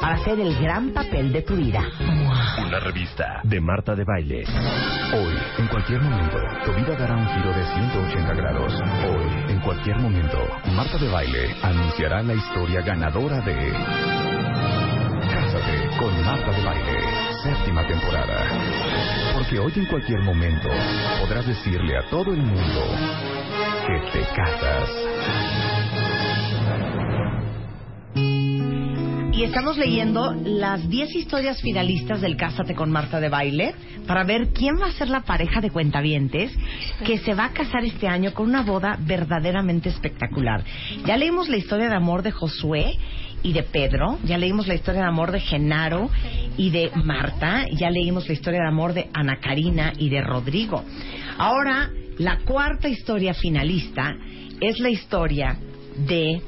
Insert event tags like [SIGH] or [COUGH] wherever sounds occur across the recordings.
para hacer el gran papel de tu vida. Una revista de Marta de Baile. Hoy, en cualquier momento, tu vida dará un giro de 180 grados. Hoy, en cualquier momento, Marta de Baile anunciará la historia ganadora de Cásate con Marta de Baile, séptima temporada. Porque hoy en cualquier momento podrás decirle a todo el mundo que te casas. Y estamos leyendo las 10 historias finalistas del Cásate con Marta de Baile para ver quién va a ser la pareja de cuentavientes que se va a casar este año con una boda verdaderamente espectacular. Ya leímos la historia de amor de Josué y de Pedro, ya leímos la historia de amor de Genaro y de Marta, ya leímos la historia de amor de Ana Karina y de Rodrigo. Ahora, la cuarta historia finalista es la historia de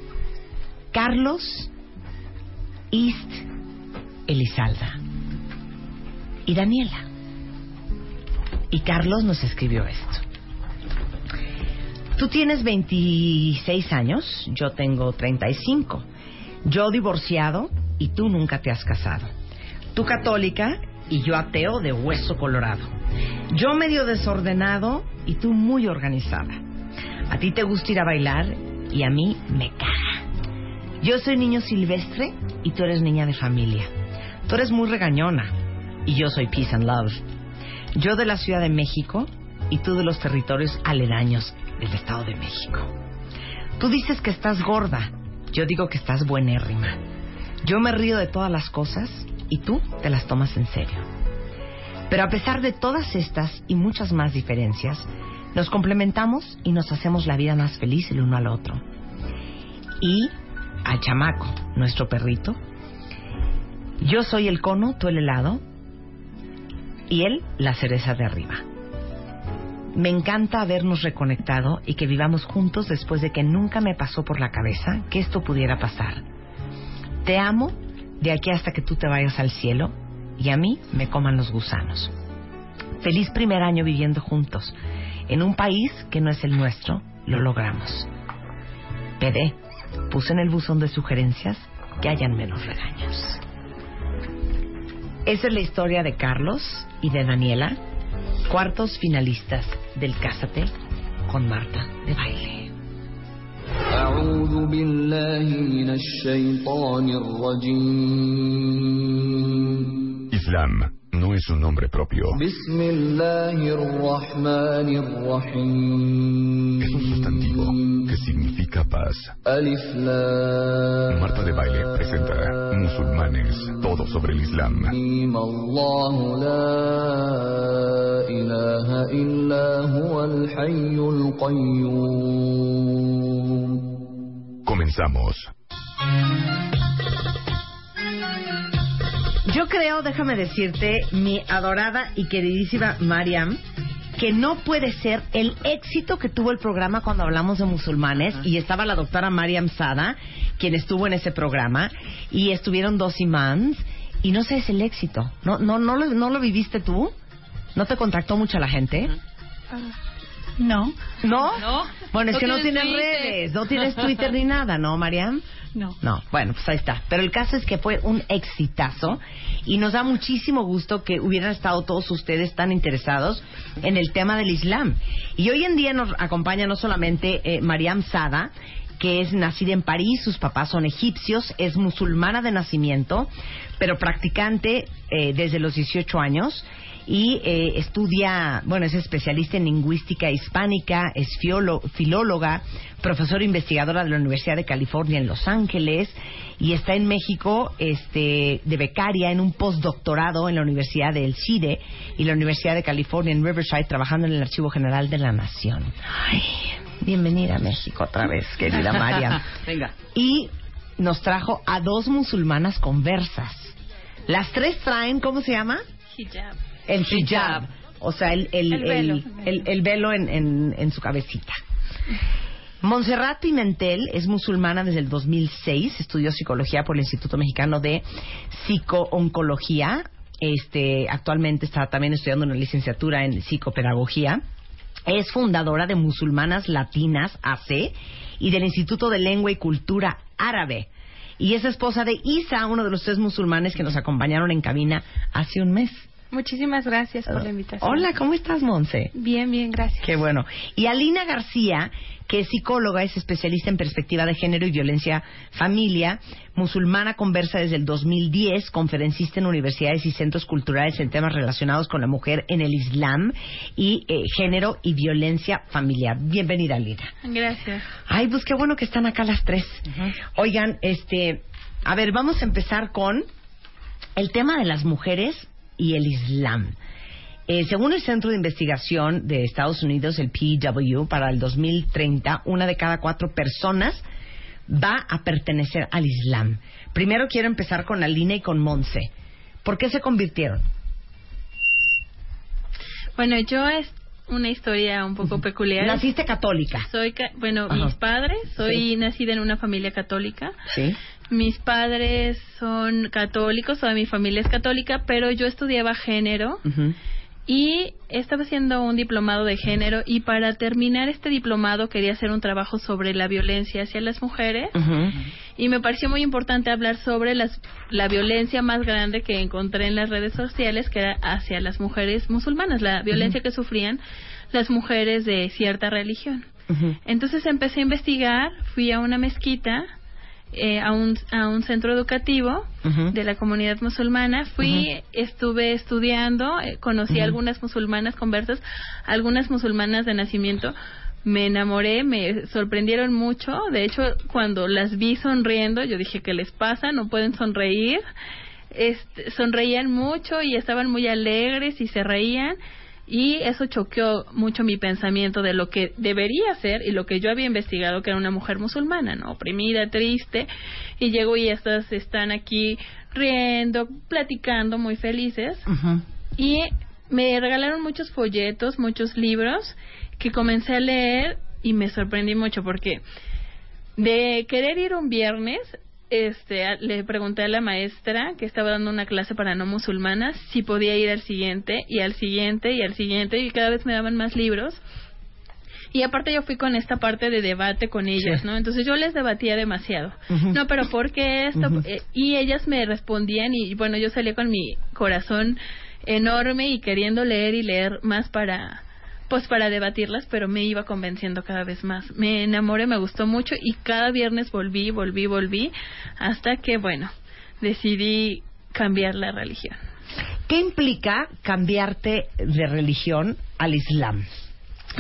Carlos East Elizalda y Daniela. Y Carlos nos escribió esto. Tú tienes 26 años, yo tengo 35. Yo divorciado y tú nunca te has casado. Tú católica y yo ateo de hueso colorado. Yo medio desordenado y tú muy organizada. A ti te gusta ir a bailar y a mí me caga. Yo soy niño silvestre y tú eres niña de familia. Tú eres muy regañona y yo soy peace and love. Yo de la Ciudad de México y tú de los territorios aledaños del Estado de México. Tú dices que estás gorda, yo digo que estás buenérrima. Yo me río de todas las cosas y tú te las tomas en serio. Pero a pesar de todas estas y muchas más diferencias, nos complementamos y nos hacemos la vida más feliz el uno al otro. Y al chamaco, nuestro perrito, yo soy el cono, tú el helado, y él la cereza de arriba. Me encanta habernos reconectado y que vivamos juntos después de que nunca me pasó por la cabeza que esto pudiera pasar. Te amo de aquí hasta que tú te vayas al cielo y a mí me coman los gusanos. Feliz primer año viviendo juntos. En un país que no es el nuestro, lo logramos. PD, puse en el buzón de sugerencias que hayan menos regaños. Esa es la historia de Carlos y de Daniela, cuartos finalistas del Cásate con Marta de Baile. أعوذ بالله من الشيطان الرجيم Islam no es un nombre propio. بسم الله الرحمن الرحيم Es un sustantivo que significa Alif Marta de Baile presenta Musulmanes, todo sobre el Islam. Comenzamos. Yo creo, déjame decirte, mi adorada y queridísima Mariam, que no puede ser el éxito que tuvo el programa cuando hablamos de musulmanes y estaba la doctora Mariam Sada, quien estuvo en ese programa, y estuvieron dos imams, y no sé, es el éxito. ¿No, no, no, lo, no lo viviste tú? ¿No te contactó mucha la gente? No. ¿No? No. Bueno, es No que no tienes tienes Twitter. redes, no tienes Twitter ni nada, ¿no, Mariam? No. No, bueno, pues ahí está. Pero el caso es que fue un exitazo y nos da muchísimo gusto que hubieran estado todos ustedes tan interesados en el tema del Islam. Y hoy en día nos acompaña no solamente eh, Mariam Sada, que es nacida en París, sus papás son egipcios, es musulmana de nacimiento, pero practicante eh, desde los 18 años y eh, estudia, bueno, es especialista en lingüística hispánica, es fiolo- filóloga, profesora investigadora de la Universidad de California en Los Ángeles y está en México este, de becaria en un postdoctorado en la Universidad del CIDE y la Universidad de California en Riverside trabajando en el Archivo General de la Nación. Ay, bienvenida a México otra vez, querida María. [LAUGHS] Venga. Y nos trajo a dos musulmanas conversas. Las tres traen, ¿cómo se llama? Hijab. El hijab. O sea, el, el, El velo. el- el- el velo en, en- en su cabecita. Montserrat Pimentel es musulmana desde el 2006, estudió psicología por el Instituto Mexicano de Psicooncología. Este, actualmente está también estudiando una licenciatura en psicopedagogía. Es fundadora de Musulmanas Latinas AC y del Instituto de Lengua y Cultura Árabe. Y es esposa de Isa, uno de los tres musulmanes que nos acompañaron en cabina hace un mes. Muchísimas gracias por la invitación. Hola, ¿cómo estás, Monse? Bien, bien, gracias. Qué bueno. Y Alina García, que es psicóloga, es especialista en perspectiva de género y violencia familia, musulmana conversa desde el 2010, conferencista en universidades y centros culturales en temas relacionados con la mujer en el Islam y eh, género y violencia familiar. Bienvenida, Alina. Gracias. Ay, pues qué bueno que están acá las tres. Oigan, este, a ver, vamos a empezar con el tema de las mujeres y el Islam. Eh, según el Centro de Investigación de Estados Unidos, el PW, para el 2030, una de cada cuatro personas va a pertenecer al Islam. Primero quiero empezar con Alina y con Monse. ¿Por qué se convirtieron? Bueno, yo es una historia un poco peculiar. Naciste católica. Soy, ca- bueno, Ajá. mis padres, soy Sí. nacida en una familia católica. Sí. Mis padres son católicos, toda mi familia es católica, pero yo estudiaba género y estaba haciendo un diplomado de género y para terminar este diplomado quería hacer un trabajo sobre la violencia hacia las mujeres. Y me pareció muy importante hablar sobre las, la violencia más grande que encontré en las redes sociales, que era hacia las mujeres musulmanas, la violencia que sufrían las mujeres de cierta religión. Entonces empecé a investigar, fui a una mezquita, eh, a, un, a un centro educativo de la comunidad musulmana. Fui, estuve estudiando, eh, conocí a Ujú. algunas musulmanas conversas, algunas musulmanas de nacimiento. Me enamoré, me sorprendieron mucho. De hecho, cuando las vi sonriendo, yo dije, ¿qué les pasa? No pueden sonreír. Este, sonreían mucho y estaban muy alegres y se reían. Y eso choqueó mucho mi pensamiento de lo que debería ser y lo que yo había investigado, que era una mujer musulmana, ¿no? Oprimida, triste. Y llego y estas están aquí riendo, platicando, muy felices. Y me regalaron muchos folletos, muchos libros que comencé a leer y me sorprendí mucho porque de querer ir un viernes, este, le pregunté a la maestra que estaba dando una clase para no musulmanas si podía ir al siguiente y al siguiente y al siguiente y cada vez me daban más libros. Y aparte yo fui con esta parte de debate con ellas, Sí. ¿no? Entonces yo les debatía demasiado. No, pero ¿por qué esto? Eh, y ellas me respondían y bueno, yo salí con mi corazón enorme y queriendo leer y leer más para pues para debatirlas, pero me iba convenciendo cada vez más. Me enamoré, me gustó mucho y cada viernes volví, volví, volví hasta que bueno, decidí cambiar la religión. ¿Qué implica cambiarte de religión al Islam?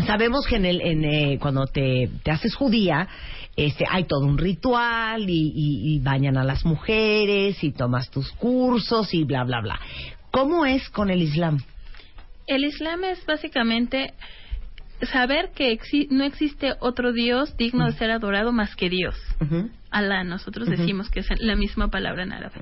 Sabemos que en el, en, eh, cuando te, te haces judía, este, hay todo un ritual y, y- y bañan a las mujeres y tomas tus cursos y bla, bla, bla. ¿Cómo es con el Islam? El Islam es básicamente saber que exi- no existe otro Dios digno de ser adorado más que Dios. Ujú, Alá, nosotros decimos que es la misma palabra en árabe.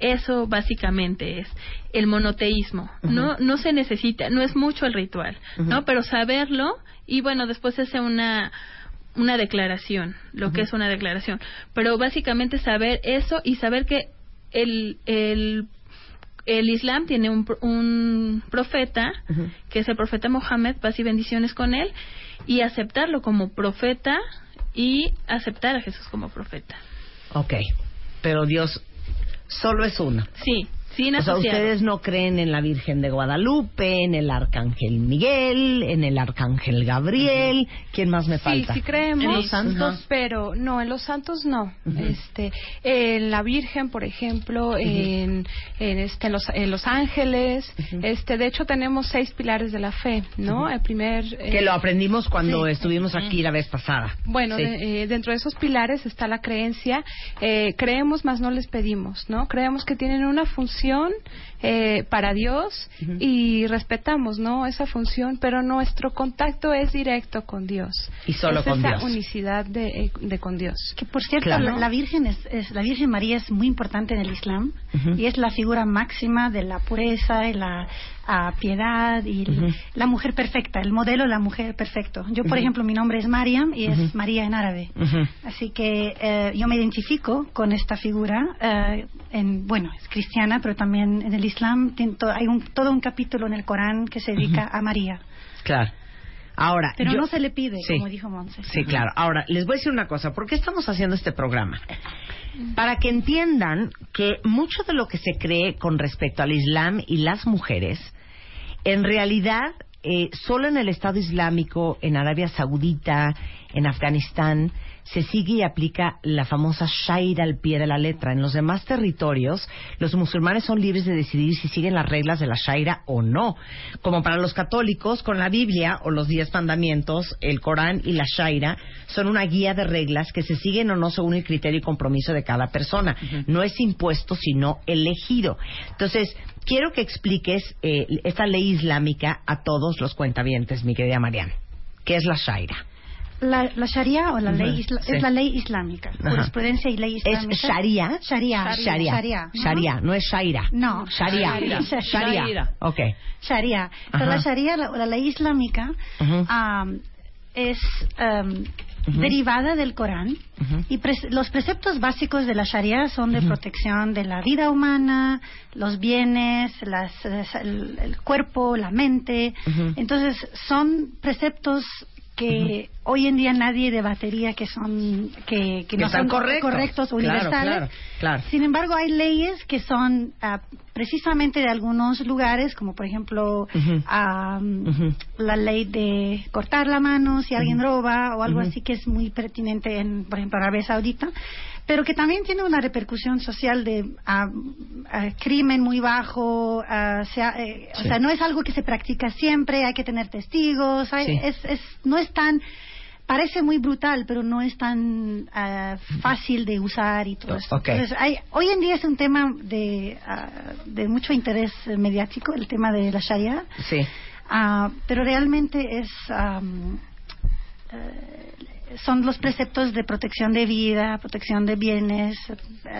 Eso básicamente es el monoteísmo. No no se necesita, no es mucho el ritual. ¿no? Pero saberlo y bueno, después hace una una declaración, lo que es una declaración. Pero básicamente saber eso y saber que el el el Islam tiene un, un profeta, que es el profeta Mohammed, paz y bendiciones con él, y aceptarlo como profeta y aceptar a Jesús como profeta. Ok, pero Dios solo es uno. Sí, sin O sea, ustedes no creen en la Virgen de Guadalupe, en el Arcángel Miguel, en el Arcángel Gabriel. ¿Quién más me Sí, falta? sí creemos, En los santos. Pero no, en los santos no. Este, en la Virgen, por ejemplo, en, en este, en los, en los ángeles, este, de hecho tenemos seis pilares de la fe, ¿no? El primer eh, Que lo aprendimos cuando Sí. estuvimos aquí la vez pasada. Bueno, Sí. de- eh, dentro de esos pilares está la creencia. Eh, creemos, más no les pedimos, ¿no? Creemos que tienen una función función eh, para Dios y respetamos, ¿no? Esa función, pero nuestro contacto es directo con Dios. Y solo es con esa Dios. unicidad de, eh, de con Dios. Que por cierto, Claro. la, la Virgen es, es- la Virgen María es muy importante en el Islam y es la figura máxima de la pureza y la ah, piedad y la mujer perfecta, el modelo de la mujer perfecto. Yo, por ejemplo, mi nombre es Mariam y es. María en árabe. Así que eh, yo me identifico con esta figura. eh, en, bueno, es cristiana, pero también en el Islam tiene to- hay un, todo un capítulo en el Corán que se dedica a María. Claro. Ahora, Pero yo- no se le pide, Sí. como dijo Monse. Sí, claro. Ahora, les voy a decir una cosa. ¿Por qué estamos haciendo este programa? Para que entiendan que mucho de lo que se cree con respecto al Islam y las mujeres, en realidad, eh, solo en el Estado Islámico, en Arabia Saudita, en Afganistán, se sigue y aplica la famosa Shaira al pie de la letra. En los demás territorios, los musulmanes son libres de decidir si siguen las reglas de la Shaira o no. Como para los católicos, con la Biblia o los diez mandamientos, el Corán y la Shaira son una guía de reglas que se siguen o no según el criterio y compromiso de cada persona. No es impuesto, sino elegido. Entonces, quiero que expliques eh, esta ley islámica a todos los cuentavientes, mi querida Mariana. ¿Qué es la Shaira? La, la Sharia o la ley isla- sí. es la ley islámica, Ajá. jurisprudencia y ley ¿Es islámica. Sharia? Sharia. Sharia. Sharia. Sharia, no es Shaira. No. Sharia. Sharia. Sharia. Sharia. Ok. Sharia. Pero la Sharia, la, o la ley islámica, am, es Ujú. derivada del Corán y pres- los preceptos básicos de la Sharia son de protección de la vida humana, los bienes, las, el, el cuerpo, la mente. Entonces, son preceptos que hoy en día nadie debatería que son que, no son correctos. correctos universales. claro, claro. Sin embargo, hay leyes que son ah, precisamente de algunos lugares, como por ejemplo Ujú. la ley de cortar la mano si alguien roba o algo así que es muy pertinente en, por ejemplo, Arabia Saudita, pero que también tiene una repercusión social de ah, crimen muy bajo, ah, sea, eh, Sí. o sea, no es algo que se practica siempre, hay que tener testigos, hay- Sí. es, es, no es tan parece muy brutal, pero no es tan ah, fácil de usar y todo eso. Entonces, hay, hoy en día es un tema de, ah, de mucho interés eh, mediático, el tema de la Sharia, Sí. Ah, pero realmente es eh, son los preceptos de protección de vida, protección de bienes,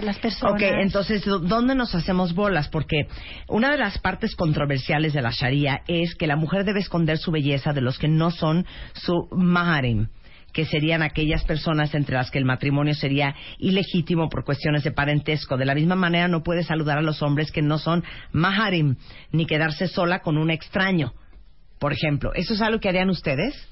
las personas. Ok, entonces, ¿dó- ¿dónde nos hacemos bolas? Porque una de las partes controversiales de la Sharia es que la mujer debe esconder su belleza de los que no son su maharim que serían aquellas personas entre las que el matrimonio sería ilegítimo por cuestiones de parentesco. De la misma manera no puede saludar a los hombres que no son maharim, ni quedarse sola con un extraño, por ejemplo. ¿Eso es algo que harían ustedes?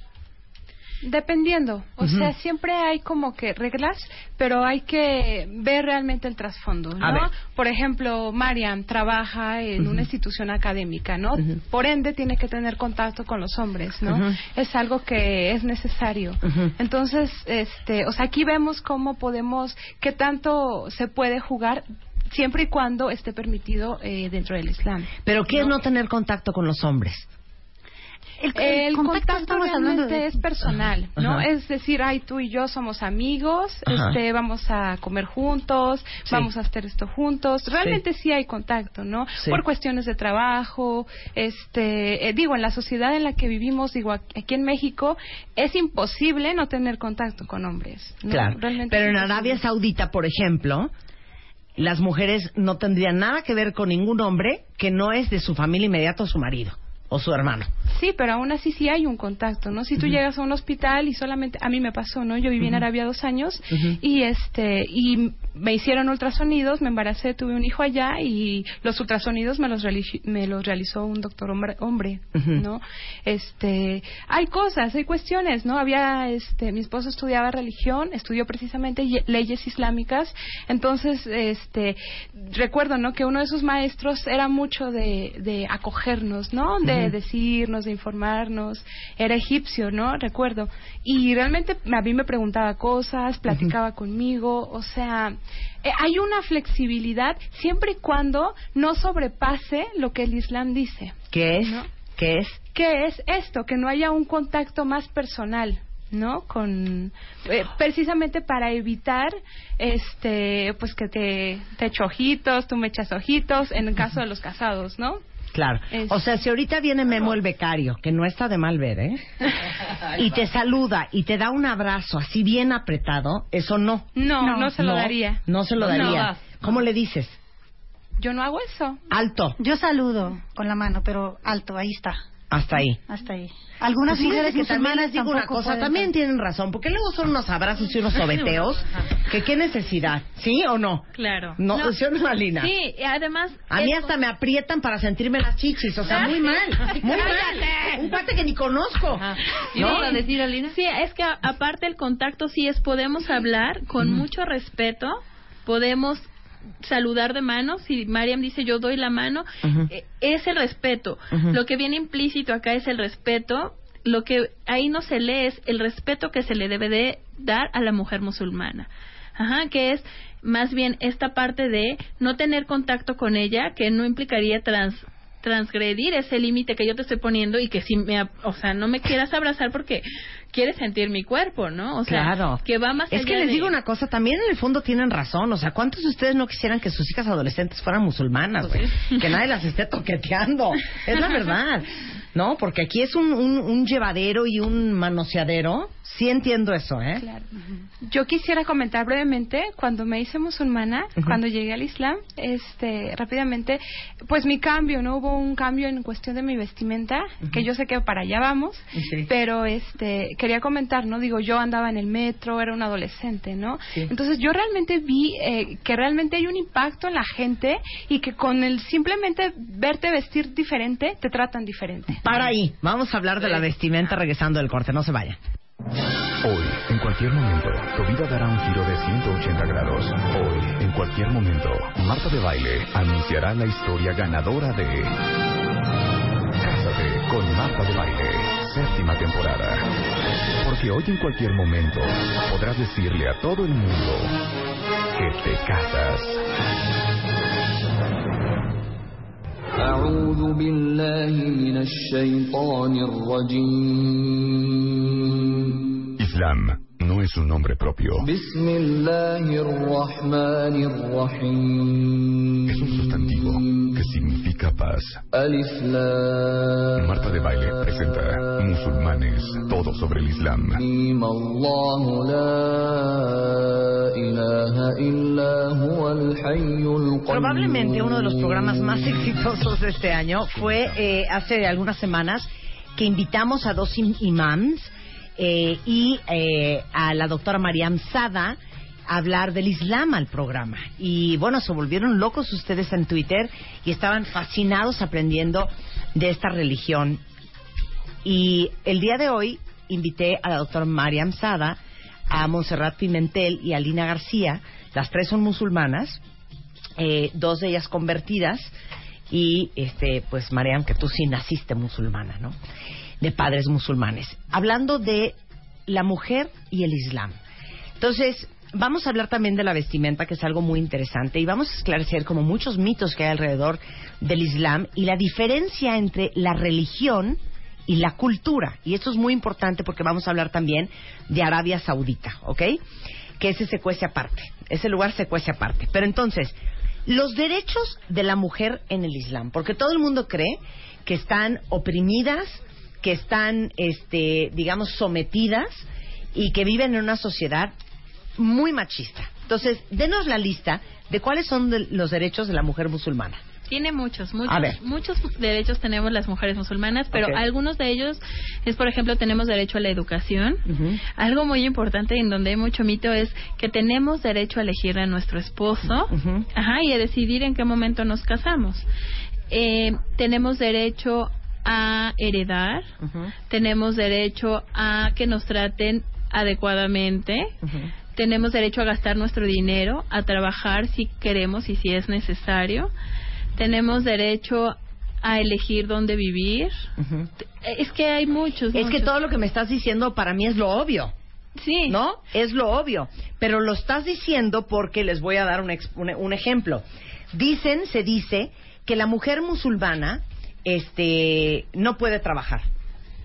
Dependiendo, o sea, siempre hay como que reglas, pero hay que ver realmente el trasfondo. ¿no? Por ejemplo, Mariam trabaja en una institución académica, ¿no? Por ende tiene que tener contacto con los hombres, ¿no? Es algo que es necesario. Entonces, este, o sea, aquí vemos cómo podemos, qué tanto se puede jugar siempre y cuando esté permitido eh, dentro del Islam. ¿Pero qué es no tener contacto con los hombres? El, El contacto, realmente de es personal, ¿no? Ajá. Es decir, ay, tú y yo somos amigos, Ajá. este, vamos a comer juntos, Sí. vamos a hacer esto juntos. Realmente sí, hay contacto, ¿no? Sí. Por cuestiones de trabajo, este, eh, digo, en la sociedad en la que vivimos, digo, aquí en México, es imposible no tener contacto con hombres. ¿no? Claro. Realmente Pero en. Arabia Saudita, por ejemplo, las mujeres no tendrían nada que ver con ningún hombre que no es de su familia inmediata o su marido o su hermano. Sí, pero aún así sí hay un contacto, ¿no? Si tú llegas a un hospital y solamente a mí me pasó, ¿no? Yo viví en Arabia dos años y este y me hicieron ultrasonidos, me embaracé, tuve un hijo allá y los ultrasonidos me los me los realizó un doctor hombre, hombre. ¿no? Este, hay cosas, hay cuestiones, ¿no? Había este mi esposo estudiaba religión, estudió precisamente ye- leyes islámicas, entonces este recuerdo, ¿no? Que uno de sus maestros era mucho de, de acogernos, ¿no? De decirnos, de informarnos. Era egipcio, ¿no? Recuerdo. Y realmente a mí me preguntaba cosas, platicaba conmigo, o sea, eh, hay una flexibilidad siempre y cuando no sobrepase lo que el Islam dice. ¿Qué es? ¿No? ¿Qué es? ¿Qué es esto? Que no haya un contacto más personal. ¿no? Con eh, precisamente para evitar este pues que te te echo ojitos, tú me echas ojitos en el caso de los casados, ¿no? Claro. Es- O sea, si ahorita viene Memo el becario, que no está de mal ver, ¿eh? [LAUGHS] y te saluda y te da un abrazo así bien apretado, eso no. No, no, No, se lo daría. No se lo No. daría. ¿Cómo le dices? Yo no hago eso. Alto. Yo saludo con la mano, pero alto, ahí está, Hasta ahí. hasta ahí. Algunas Pues mujeres que también digo una cosa, también tienen razón, porque luego son unos abrazos y unos [LAUGHS] sobeteos, que qué necesidad, ¿sí o no? Claro. No, No. ¿sí o no, Alina? Sí, y además... A mí hasta me aprietan para sentirme las chichis, o sea, muy mal, [LAUGHS] muy mal. Un cuate que ni conozco. ¿No? ¿No? a decir, Alina? Sí, es que aparte el contacto sí es, podemos hablar con mucho respeto, podemos saludar de mano, si Mariam dice yo doy la mano, eh, es el respeto. Lo que viene implícito acá es el respeto, lo que ahí no se lee es el respeto que se le debe de dar a la mujer musulmana. Ajá, que es más bien esta parte de no tener contacto con ella, que no implicaría trans transgredir ese límite que yo te estoy poniendo y que si me, o sea, no me quieras abrazar porque quieres sentir mi cuerpo, ¿no? O sea, Claro. que va más Es que allá les de- digo una cosa, también en el fondo tienen razón. O sea, ¿cuántos de ustedes no quisieran que sus hijas adolescentes fueran musulmanas, güey? Que nadie las esté toqueteando. Es la [LAUGHS] verdad. ¿No? Porque aquí es un, un, un llevadero y un manoseadero. Sí entiendo eso, ¿eh? Claro. Yo quisiera comentar brevemente cuando me hice musulmana, cuando llegué al Islam, este, rápidamente, pues mi cambio, no hubo un cambio en cuestión de mi vestimenta, que yo sé que para allá vamos, Sí. pero este, quería comentar, no digo, yo andaba en el metro, era un adolescente, ¿no? Sí. Entonces yo realmente vi eh, que realmente hay un impacto en la gente y que con el simplemente verte vestir diferente te tratan diferente. Para ahí. Vamos a hablar de la vestimenta regresando del corte. No se vayan. Hoy, en cualquier momento, tu vida dará un giro de 180 grados. Hoy, en cualquier momento, Marta de Baile anunciará la historia ganadora de Cásate con Marta de Baile, séptima temporada. Porque hoy, en cualquier momento, podrás decirle a todo el mundo que te casas. Islam no es un nombre propio. Es un sustantivo capas. Al Islam. Marta de Baile presenta Musulmanes, todo sobre el Islam. Probablemente uno de los programas más exitosos de este año fue eh, hace algunas semanas que invitamos a dos imams eh, y eh, a la doctora Mariam Sada hablar del Islam al programa. Y bueno, se volvieron locos ustedes en Twitter y estaban fascinados aprendiendo de esta religión. Y el día de hoy invité a la doctora Mariam Sada, a Montserrat Pimentel y a Lina García. Las tres son musulmanas eh, dos de ellas convertidas y este pues Mariam que tú sí naciste musulmana no de padres musulmanes hablando de la mujer y el Islam entonces vamos a hablar también de la vestimenta que es algo muy interesante y vamos a esclarecer como muchos mitos que hay alrededor del Islam y la diferencia entre la religión y la cultura y esto es muy importante porque vamos a hablar también de Arabia Saudita ¿ok? que ese se cuece aparte ese lugar se cuece aparte pero entonces los derechos de la mujer en el Islam, porque todo el mundo cree que están oprimidas, que están, este, digamos, sometidas y que viven en una sociedad muy machista. Entonces, denos la lista de cuáles son de- los derechos de la mujer musulmana. Tiene muchos, muchos, muchos derechos tenemos las mujeres musulmanas, pero algunos de ellos es, por ejemplo, tenemos derecho a la educación. Algo muy importante en donde hay mucho mito es que tenemos derecho a elegir a nuestro esposo ajá, y a decidir en qué momento nos casamos. Eh, tenemos derecho a heredar, tenemos derecho a que nos traten adecuadamente. Tenemos derecho a gastar nuestro dinero, a trabajar si queremos y si es necesario, tenemos derecho a elegir dónde vivir. Es que hay muchos. Es que todo lo que me estás diciendo para mí es lo obvio. Sí. ¿no? Es lo obvio. Pero lo estás diciendo porque les voy a dar un, un, un ejemplo. Dicen, se dice, que la mujer musulmana este, no puede trabajar.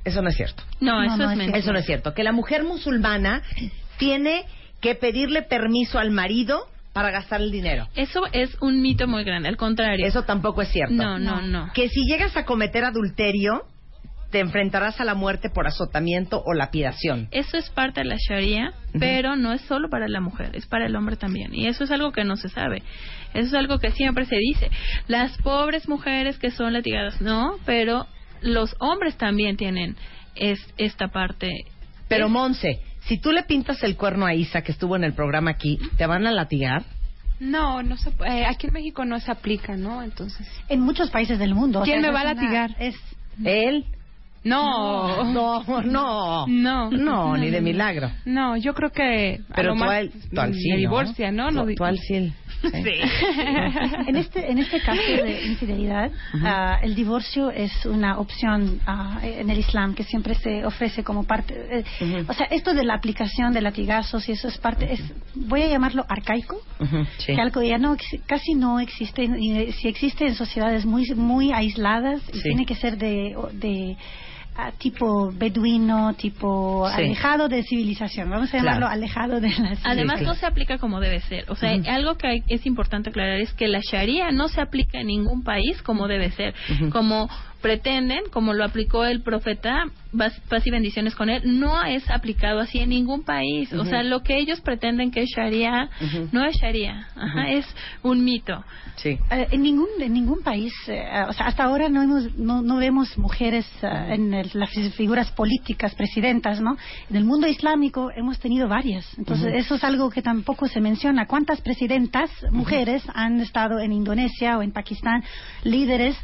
Eso no es cierto. No, No, eso no es es mentira. Eso no es cierto. Que la mujer musulmana tiene que pedirle permiso al marido para gastar el dinero. Eso es un mito muy grande, al contrario. Eso tampoco es cierto. no, no, no. Que si llegas a cometer adulterio, te enfrentarás a la muerte por azotamiento o lapidación. Eso es parte de la Sharia, pero no es solo para la mujer, es para el hombre también. Y eso es algo que no se sabe. Eso es algo que siempre se dice. Las pobres mujeres que son latigadas, no, pero los hombres también tienen es, esta parte. Pero Es- Monse, si tú le pintas el cuerno a Isa, que estuvo en el programa aquí, ¿te van a latigar? No, no se, eh, aquí en México no se aplica, ¿no? Entonces. En muchos países del mundo. o ¿Quién sea, me va a una- latigar? es ¿Él? No. No, no. No. No, ni de milagro. No, yo creo que. Pero tú al, me divorcia, ¿no? No Tú, al sí. En este, en este caso de infidelidad, ah, el divorcio es una opción ah, en el Islam que siempre se ofrece como parte. eh. O sea, esto de la aplicación de latigazos y eso es parte, es, voy a llamarlo arcaico, Ujú, sí. que algo ya no casi no existe, y eh, si existe en sociedades muy muy aisladas y Sí. tiene que ser de, de tipo beduino, tipo Sí. alejado de civilización. Vamos a Claro. llamarlo alejado de la civilización. Además, no se aplica como debe ser. O sea, algo que hay- es importante aclarar es que la Sharia no se aplica en ningún país como debe ser. Como pretenden, como lo aplicó el profeta, paz y bendiciones con él, no es aplicado así en ningún país. O sea, lo que ellos pretenden que es Sharia, no es Sharia. Ajá, Es un mito. Sí. Eh, en ningún en ningún país eh, o sea hasta ahora no hemos no, no vemos mujeres eh, en el- las figuras políticas presidentas no en el mundo islámico hemos tenido varias. Entonces eso es algo que tampoco se menciona. Cuántas presidentas mujeres han estado en Indonesia o en Pakistán líderes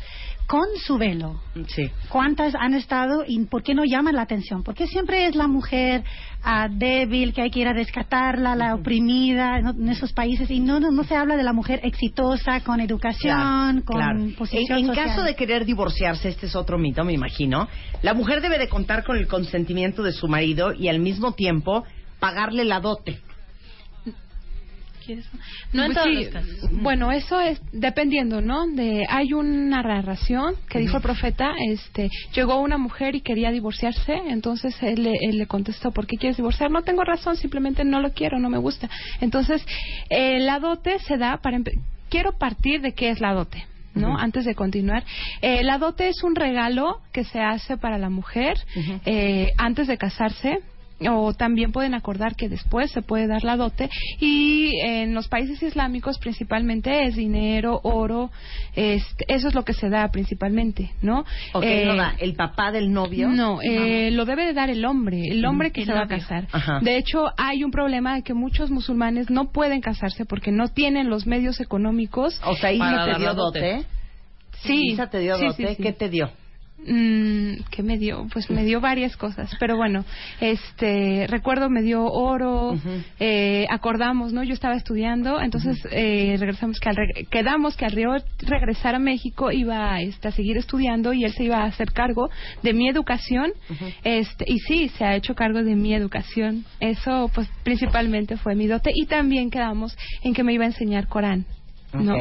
con su velo Sí. ¿Cuántas han estado y por qué no llaman la atención? Porque siempre es la mujer ah, débil que hay que ir a rescatarla, la oprimida ¿no? en esos países y no, no no se habla de la mujer exitosa con educación, con claro. posición En, en social. caso de querer divorciarse, este es otro mito, me imagino, la mujer debe de contar con el consentimiento de su marido y al mismo tiempo pagarle la dote. ¿Quieres? No en Pues todos sí, los casos. Bueno, eso es dependiendo, ¿no? De hay una narración que dijo el profeta, este, llegó una mujer y quería divorciarse, entonces él, le- él le contestó, ¿por qué quieres divorciar? No tengo razón, simplemente no lo quiero, no me gusta. Entonces, eh, la dote se da para quiero partir de qué es la dote. ¿no? Antes de continuar, eh, la dote es un regalo que se hace para la mujer eh, antes de casarse o también pueden acordar que después se puede dar la dote y en los países islámicos principalmente es dinero, oro, este, eso es lo que se da principalmente, ¿no? Ok, Eh, no da el papá del novio. no, eh, lo debe de dar el hombre, el hombre que El se va a casar. Ajá. De hecho, hay un problema de que muchos musulmanes no pueden casarse porque no tienen los medios económicos. O sea, Isa te dio dote. dote. Sí, Isa te dio sí, dote. sí, sí. ¿Qué te dio? Mm, ¿Qué me dio? Pues me dio varias cosas, pero bueno, este, recuerdo me dio oro, eh, acordamos, ¿no? Yo estaba estudiando, entonces eh, regresamos que al reg- quedamos que al río regresar a México iba este, a seguir estudiando y él se iba a hacer cargo de mi educación, este, y sí, se ha hecho cargo de mi educación. Eso, pues, principalmente fue mi dote y también quedamos en que me iba a enseñar Corán, ¿no?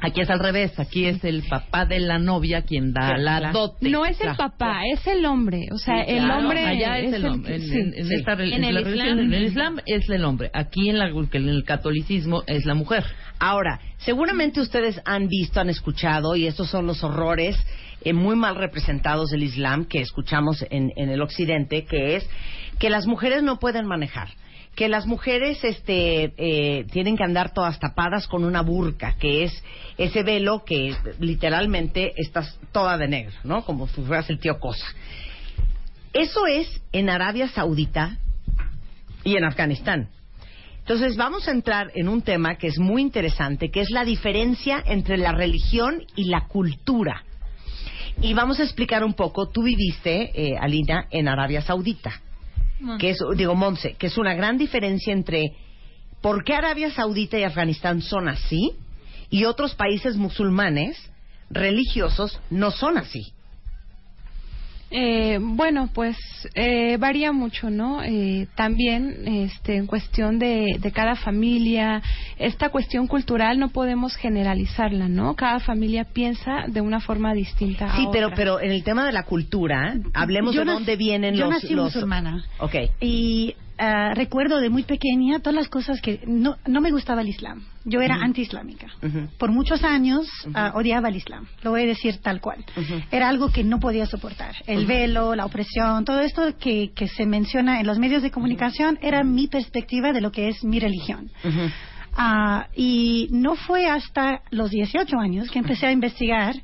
Aquí es al revés, aquí es el papá de la novia quien da Sí, la claro. dote. No es el Claro. papá, es el hombre. O sea, Sí, el claro, hombre allá es, el hombre. En, que- sí. en- en sí. esta rel- En en el la Islam. religión, en el Islam es el hombre. Aquí en, la, en el catolicismo es la mujer. Ahora, seguramente ustedes han visto, han escuchado, y estos son los horrores eh, muy mal representados del Islam que escuchamos en, en el Occidente, que es que las mujeres no pueden manejar, que las mujeres este, eh, tienen que andar todas tapadas con una burka, que es ese velo que literalmente estás toda de negro, ¿no? Como si fueras el tío Cosa. Eso es en Arabia Saudita y en Afganistán. Entonces vamos a entrar en un tema que es muy interesante, que es la diferencia entre la religión y la cultura. Y vamos a explicar un poco, tú viviste, eh, Alina, en Arabia Saudita, Que es, digo, Monse, que es una gran diferencia entre por qué Arabia Saudita y Afganistán son así y otros países musulmanes religiosos no son así. Eh, bueno, pues eh, varía mucho, ¿no? Eh, también este, en cuestión de, de cada familia, esta cuestión cultural no podemos generalizarla, ¿no? Cada familia piensa de una forma distinta. Sí, a pero otra. pero en el tema de la cultura, hablemos Yo de dónde vienen yo los nací los musulmana. Ok. Y ah, recuerdo de muy pequeña todas las cosas que no, no me gustaba el Islam. Yo era Ujú. anti-islámica. Ujú. Por muchos años ah, odiaba el Islam. Lo voy a decir tal cual. Era algo que no podía soportar. El velo, la opresión, todo esto que, que se menciona en los medios de comunicación era mi perspectiva de lo que es mi religión. Ah, y no fue hasta los 18 años que empecé a investigar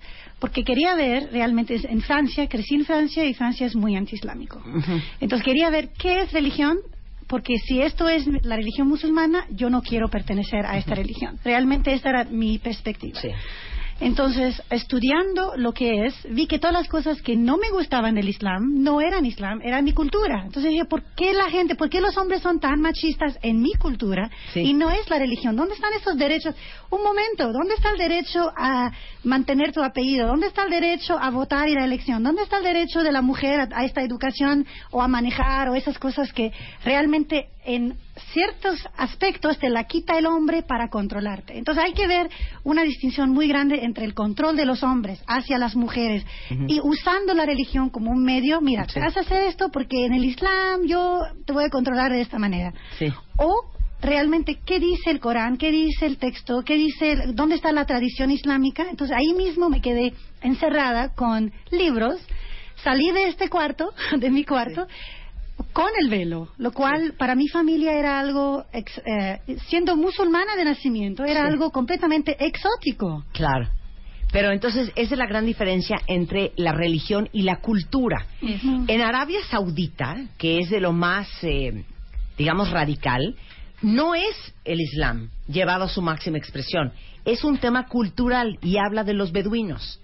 porque quería ver realmente en Francia, crecí en Francia y Francia es muy antiislámico. Entonces quería ver qué es religión, porque si esto es la religión musulmana, yo no quiero pertenecer a esta religión. Realmente esta era mi perspectiva. Sí. Entonces, estudiando lo que es, vi que todas las cosas que no me gustaban del Islam no eran Islam, era mi cultura. Entonces dije, ¿por qué la gente, por qué los hombres son tan machistas en mi cultura Sí. y no es la religión? ¿Dónde están esos derechos? Un momento, ¿dónde está el derecho a mantener tu apellido? ¿Dónde está el derecho a votar y la elección? ¿Dónde está el derecho de la mujer a, a esta educación o a manejar o esas cosas que realmente en ciertos aspectos te la quita el hombre para controlarte. Entonces hay que ver una distinción muy grande entre el control de los hombres hacia las mujeres y usando la religión como un medio, mira, Sí. vas a hacer esto porque en el Islam yo te voy a controlar de esta manera. Sí. O realmente qué dice el Corán, qué dice el texto, qué dice, dónde está la tradición islámica. Entonces ahí mismo me quedé encerrada con libros, salí de este cuarto, [LAUGHS] de mi cuarto, con el velo, lo cual para mi familia era algo, ex- eh, siendo musulmana de nacimiento, era Sí. algo completamente exótico. Claro. Pero entonces esa es la gran diferencia entre la religión y la cultura. En Arabia Saudita, que es de lo más, eh, digamos, radical, no es el Islam llevado a su máxima expresión. Es un tema cultural y habla de los beduinos.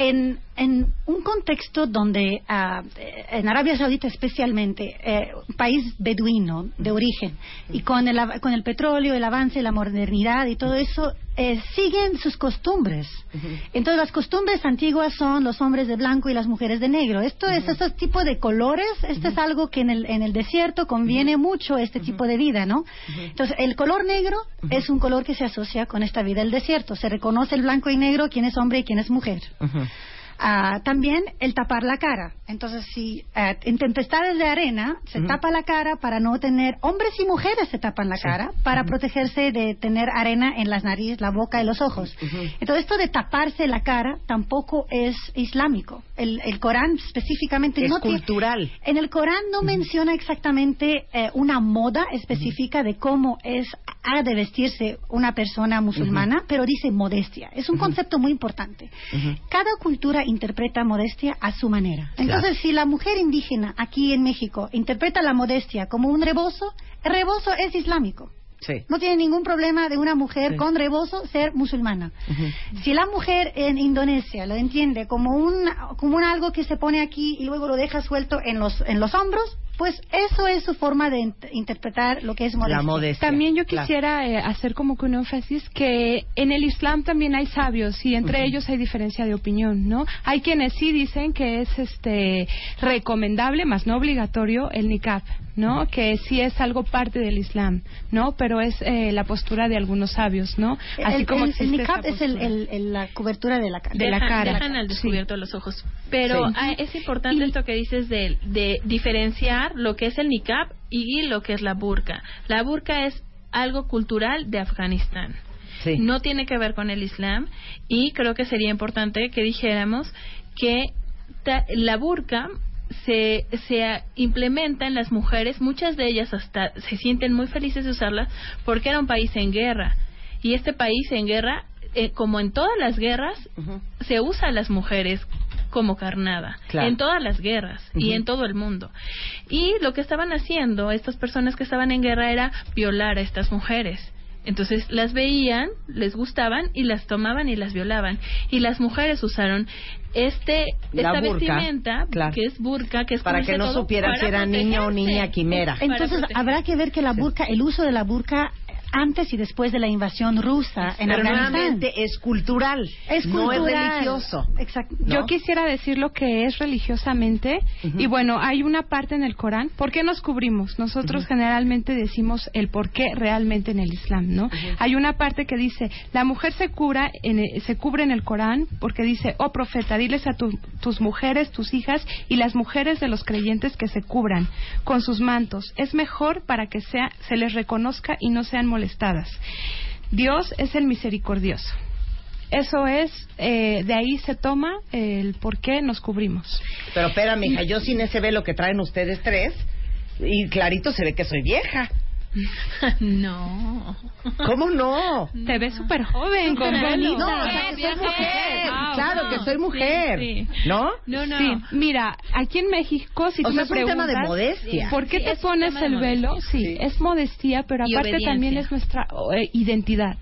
En, en un contexto donde, eh, en Arabia Saudita especialmente, eh, un país beduino de origen, y con el, con el petróleo, el avance, la modernidad y todo eso, eh, siguen sus costumbres. Entonces las costumbres antiguas son los hombres de blanco y las mujeres de negro. Esto es, este tipo de colores, esto es algo que en el, en el desierto conviene mucho este tipo de vida, ¿no? Entonces el color negro es un color que se asocia con esta vida del desierto. Se reconoce el blanco y negro, quién es hombre y quién es mujer. Ah, también el tapar la cara. Entonces, si ah, en tempestades de arena se tapa la cara para no tener, hombres y mujeres se tapan la cara para protegerse de tener arena en las narices, la boca y los ojos. Entonces, esto de taparse la cara tampoco es islámico. El, el Corán específicamente Es no tiene- cultural. en el Corán no menciona exactamente eh, una moda específica de cómo es ha de vestirse una persona musulmana, pero dice modestia. Es un concepto muy importante. Cada cultura interpreta modestia a su manera. Entonces, si la mujer indígena aquí en México interpreta la modestia como un rebozo, el rebozo es islámico. Sí. No tiene ningún problema de una mujer Sí. con rebozo ser musulmana. Si la mujer en Indonesia lo entiende como un, como un algo que se pone aquí y luego lo deja suelto en los, en los hombros, pues eso es su forma de int- interpretar lo que es modestia. La modestia. También yo Claro. quisiera eh, hacer como que un énfasis que en el Islam también hay sabios y entre ellos hay diferencia de opinión, ¿no? Hay quienes sí dicen que es este recomendable, más no obligatorio, el niqab, ¿no? Que sí es algo parte del Islam, ¿no? Pero es eh, la postura de algunos sabios, ¿no? el, como el- el niqab es el- postura. el- el- la cobertura de la cara. de la Dejan- cara. Dejan al Sí. descubierto los ojos. Pero Sí. ah, es importante esto que dices de, de diferenciar lo que es el niqab y lo que es la burka. La burka es algo cultural de Afganistán. Sí. No tiene que ver con el Islam y creo que sería importante que dijéramos que ta- la burka se, se implementa en las mujeres, muchas de ellas hasta se sienten muy felices de usarla porque era un país en guerra y este país en guerra, eh, como en todas las guerras, se usa a las mujeres como carnada Claro. en todas las guerras y en todo el mundo. Y lo que estaban haciendo estas personas que estaban en guerra era violar a estas mujeres. Entonces las veían, les gustaban y las tomaban y las violaban. Y las mujeres usaron este La esta burka, vestimenta claro. que es burka, que es Para que no supieran si era niño o niña quimera. Entonces habrá que ver que la burka, el uso de la burka antes y después de la invasión rusa en Pero Afganistán. nuevamente es cultural, Es no es cultural. religioso. Exacto. ¿no? Yo quisiera decir lo que es religiosamente y bueno, hay una parte en el Corán. ¿Por qué nos cubrimos? Nosotros generalmente decimos el por qué realmente en el Islam, ¿no? Hay una parte que dice la mujer se cura en el- se cubre en el Corán porque dice oh profeta diles a tu- tus mujeres, tus hijas y las mujeres de los creyentes que se cubran con sus mantos. Es mejor para que sea se les reconozca y no sean molestadas. Dios es el misericordioso. Eso es, eh, de ahí se toma el por qué nos cubrimos. Pero espérame, hija, yo sin ese velo que traen ustedes tres, y clarito se ve que soy vieja. [LAUGHS] no. ¿Cómo no? Te ves súper joven, con velo. No, o sea, que soy mujer. Ah, claro que soy mujer. Sí, ¿No? No, no. Sí, mira, aquí en México, si O tú sea, me es un tema de preguntas, modestia. ¿Por qué Sí, te pones el velo? Sí, Sí. es modestia, pero aparte también es nuestra eh, identidad.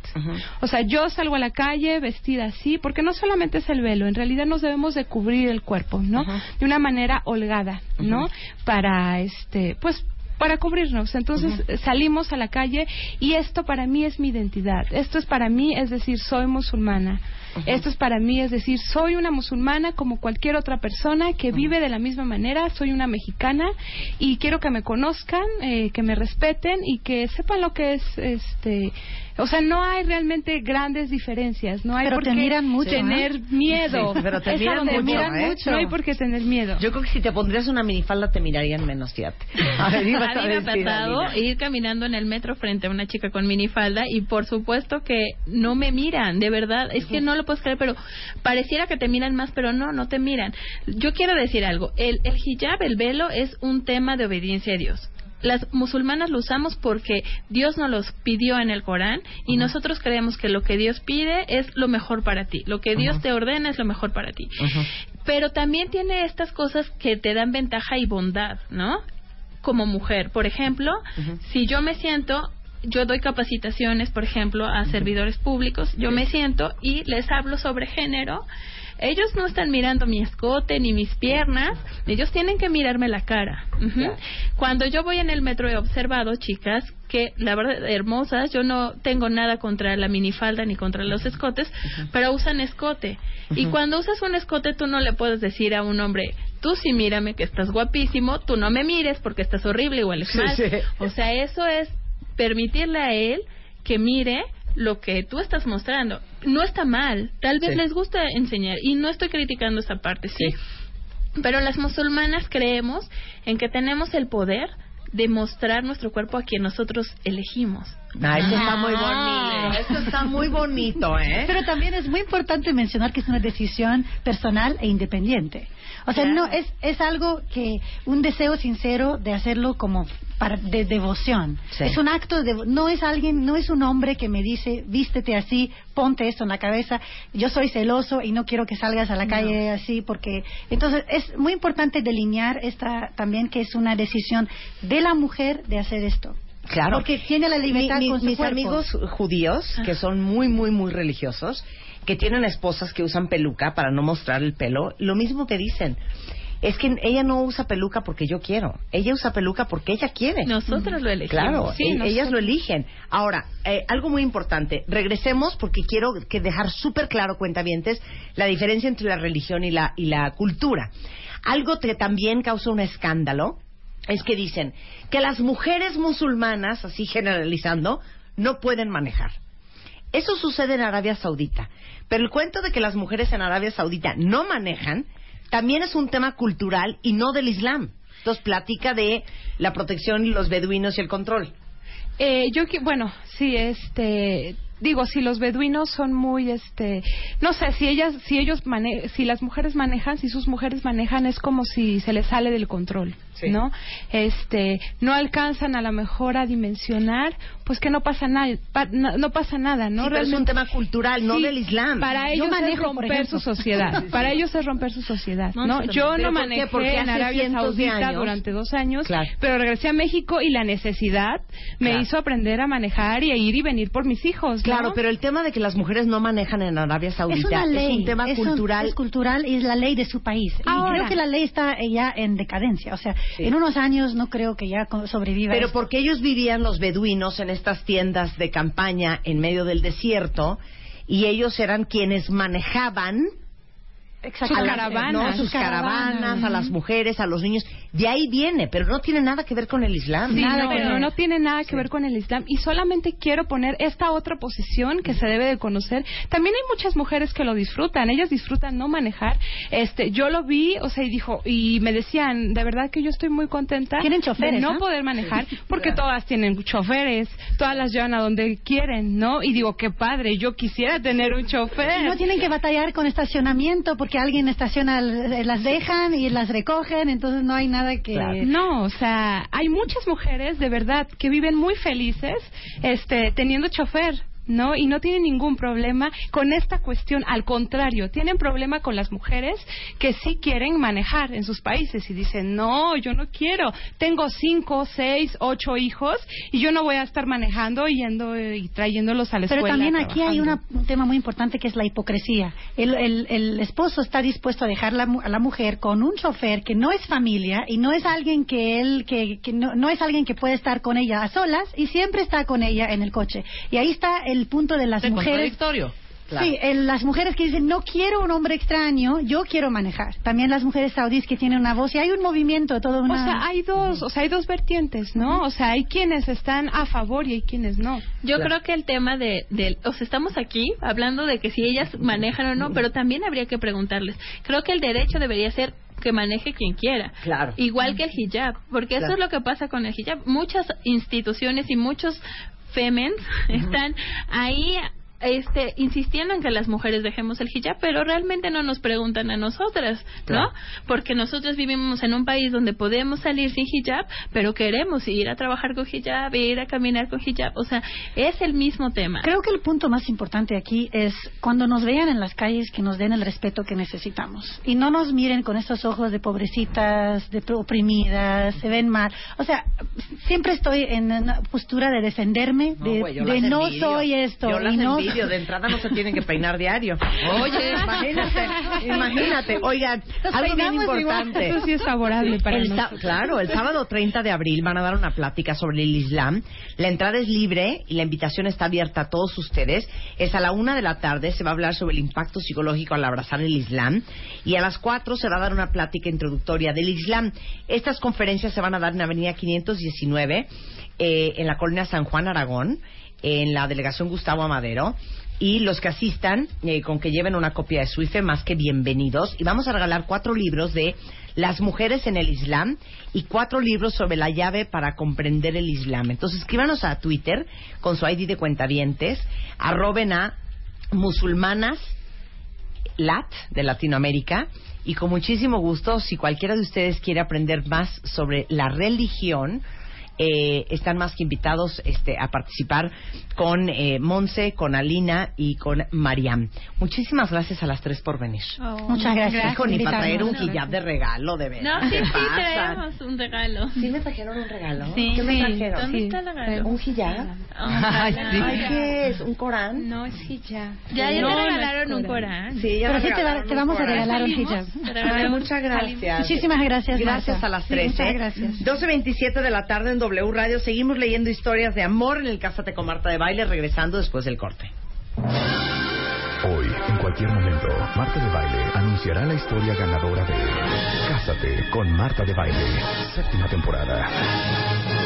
O sea, yo salgo a la calle vestida así, porque no solamente es el velo, en realidad nos debemos de cubrir el cuerpo, ¿no? De una manera holgada, ¿no? Para, este, pues, para cubrirnos. Entonces eh, salimos a la calle y esto para mí es mi identidad. Esto es para mí, es decir, soy musulmana. Esto es para mí, es decir, soy una musulmana como cualquier otra persona que vive de la misma manera, soy una mexicana y quiero que me conozcan, eh, que me respeten y que sepan lo que es, este, o sea, no hay realmente grandes diferencias, no hay Pero por te qué miran mucho, tener miedo. Sí, pero te miran donde mucho, ¿eh? No hay por qué tener miedo. Yo creo que si te pondrías una minifalda te mirarían menos, fíjate. [LAUGHS] A ver, A mí me ha pasado ir caminando en el metro frente a una chica con minifalda y por supuesto que no me miran, de verdad, es que no lo puedes creer, pero pareciera que te miran más, pero no, no te miran. Yo quiero decir algo, el, el hijab, el velo, es un tema de obediencia a Dios. Las musulmanas lo usamos porque Dios nos los pidió en el Corán y nosotros creemos que lo que Dios pide es lo mejor para ti, lo que Dios te ordena es lo mejor para ti. Pero también tiene estas cosas que te dan ventaja y bondad, ¿no? Como mujer, por ejemplo, si yo me siento, yo doy capacitaciones, por ejemplo, a servidores públicos, yo me siento y les hablo sobre género. Ellos no están mirando mi escote ni mis piernas, ellos tienen que mirarme la cara. Ujú. Cuando yo voy en el metro he observado chicas que, la verdad, hermosas, yo no tengo nada contra la minifalda ni contra los escotes, pero usan escote. Y cuando usas un escote tú no le puedes decir a un hombre, tú sí mírame que estás guapísimo, tú no me mires porque estás horrible y hueles Sí, mal. sí. O sea, eso es permitirle a él que mire lo que tú estás mostrando. No está mal, tal vez Sí. les gusta enseñar y no estoy criticando esa parte, sí. Pero las musulmanas creemos en que tenemos el poder de mostrar nuestro cuerpo a quien nosotros elegimos. Ah, eso está muy bonito. Eso está muy bonito, ¿eh? Pero también es muy importante mencionar que es una decisión personal e independiente. O sea, Claro. no es es algo que un deseo sincero de hacerlo como para de devoción. Sí. Es un acto de no es alguien, no es un hombre que me dice, "Vístete así, ponte esto en la cabeza, yo soy celoso y no quiero que salgas a la calle así porque entonces es muy importante delinear esta también que es una decisión de la mujer de hacer esto. Claro. Porque tiene la libertad Mi- mi- con su mis cuerpo. amigos judíos, que son muy, muy, muy religiosos, que tienen esposas que usan peluca para no mostrar el pelo, lo mismo te dicen. Es que ella no usa peluca porque yo quiero. Ella usa peluca porque ella quiere. Nosotros lo elegimos. Claro, Sí, e- ellas lo eligen. Ahora, eh, algo muy importante. Regresemos porque quiero que dejar súper claro, cuentavientes, la diferencia entre la religión y la, y la cultura. Algo que también causa un escándalo es que dicen que las mujeres musulmanas, así generalizando, no pueden manejar. Eso sucede en Arabia Saudita. Pero el cuento de que las mujeres en Arabia Saudita no manejan también es un tema cultural y no del Islam. Entonces platica de la protección y los beduinos y el control. Eh, yo bueno, sí, este, digo, si los beduinos son muy, este, no sé, si ellas, si ellos mane si las mujeres manejan, si sus mujeres manejan, es como si se les sale del control, Sí. ¿no? Este, no alcanzan a lo mejor a dimensionar, pues que no pasa nada, pa- no, no pasa nada, ¿no? Sí, pero es un tema cultural, no Sí, del Islam. Para Yo ellos es manejo, por romper su sociedad. Para ellos es romper su sociedad, No, Yo ¿Pero no por manejé Porque en Arabia Saudita durante dos años, Claro. pero regresé a México y la necesidad me Claro. hizo aprender a manejar y a ir y venir por mis hijos. Claro, pero el tema de que las mujeres no manejan en Arabia Saudita Es una ley. un tema es un- cultural. es cultural y es la ley de su país. Y Ahora. creo que la ley está eh, ya en decadencia. O sea, en unos años no creo que ya sobreviva. Pero esto. porque ellos vivían los beduinos en estas tiendas de campaña en medio del desierto y ellos eran quienes manejaban. Sus las- caravanas. no, sus caravanas, a las mujeres, a los niños. De ahí viene, pero no tiene nada que ver con el Islam. Sí, Nada no, no, no tiene nada que ver con el Islam. Y solamente quiero poner esta otra posición que se debe de conocer. También hay muchas mujeres que lo disfrutan. Ellas disfrutan no manejar. Este, yo lo vi, o sea, y dijo, y me decían, de verdad que yo estoy muy contenta Tienen choferes, de no ¿no? poder manejar, porque todas tienen choferes, todas las llevan a donde quieren, ¿no? Y digo, qué padre, yo quisiera tener un chofer. No tienen que batallar con estacionamiento porque alguien estaciona, las dejan y las recogen, entonces no hay nada que... Claro. No, o sea, hay muchas mujeres de verdad que viven muy felices este teniendo chofer. ¿No? Y no tienen ningún problema con esta cuestión. Al contrario, tienen problema con las mujeres que sí quieren manejar en sus países y dicen, no, yo no quiero. Tengo cinco, seis, ocho hijos y yo no voy a estar manejando y yendo eh, y trayéndolos a la Pero escuela. también aquí hay trabajando". una- un tema muy importante que es la hipocresía. El, el- el esposo está dispuesto a dejar la a la mujer con un chofer que no es familia y no es alguien que él que, que no, no es alguien que puede estar con ella a solas y siempre está con ella en el coche. Y ahí está el punto de las Es mujeres. contradictorio. Sí, el- las mujeres que dicen no quiero un hombre extraño, yo quiero manejar. También las mujeres saudíes que tienen una voz y hay un movimiento, todo una. O sea, hay dos, o sea, hay dos vertientes, ¿no? O sea, hay quienes están a favor y hay quienes no. Yo creo que el tema de, del- o sea, estamos aquí hablando de que si ellas manejan o no, pero también habría que preguntarles. Creo que el derecho debería ser que maneje quien quiera. Claro. Igual que el hijab, porque eso Claro. es lo que pasa con el hijab. Muchas instituciones y muchos femens están ahí este insistiendo en que las mujeres dejemos el hijab, pero realmente no nos preguntan a nosotras, Claro. ¿no? Porque nosotros vivimos en un país donde podemos salir sin hijab, pero queremos ir a trabajar con hijab, ir a caminar con hijab, o sea, es el mismo tema. Creo que el punto más importante aquí es cuando nos vean en las calles que nos den el respeto que necesitamos y no nos miren con estos ojos de pobrecitas, de oprimidas, se ven mal. O sea, siempre estoy en una postura de defenderme, de, de no soy esto Yo las y no De entrada no se tienen que peinar diario. Oye. [LAUGHS] imagínate, [LAUGHS] imagínate. Oigan, algo bien peinamos igual. importante. Eso sí es favorable para El nosotros. claro, el sábado 30 de abril van a dar una plática sobre el Islam. La entrada es libre y la invitación está abierta a todos ustedes. Es a la una de la tarde, se va a hablar sobre el impacto psicológico al abrazar el Islam. Y a las cuatro se va a dar una plática introductoria del Islam. Estas conferencias se van a dar en Avenida 519, eh, en la colonia San Juan Aragón, en la delegación Gustavo Amadero. Y los que asistan, eh, con que lleven una copia de Suife, más que bienvenidos. Y vamos a regalar cuatro libros de las mujeres en el Islam y cuatro libros sobre la llave para comprender el Islam. Entonces escríbanos a Twitter con su ID de cuentavientes, arroben a musulmanas lat de Latinoamérica y con muchísimo gusto, si cualquiera de ustedes quiere aprender más sobre la religión, eh, están más que invitados este, a participar con eh, Monse, con Alina y con Mariam. Muchísimas gracias a las tres por venir. Oh. Muchas gracias. Hijo, ni para traer un hijab de regalo, de verdad. No, sí, ¿Qué sí, traemos un regalo. ¿Sí me trajeron un regalo? Sí, ¿Qué me sí. trajeron? ¿Dónde Sí. está el regalo? ¿Un hijab? Ojalá. Sí. Ay, ¿qué es? ¿Un Corán? No, sí, ya. Ya, ya No, te no es regalaron un Corán. Sí, ya Pero sí te, va- te vamos a Corán. regalar un hijab. Ay, muchas gracias. Muchísimas gracias. Gracias Marta. a las Sí, 13. muchas gracias. 12.27 de la tarde en W Radio. Seguimos leyendo historias de amor en el Cásate con Marta de Baile, regresando después del corte. Hoy, en cualquier momento, Marta de Baile anunciará la historia ganadora de Cásate con Marta de Baile, séptima temporada.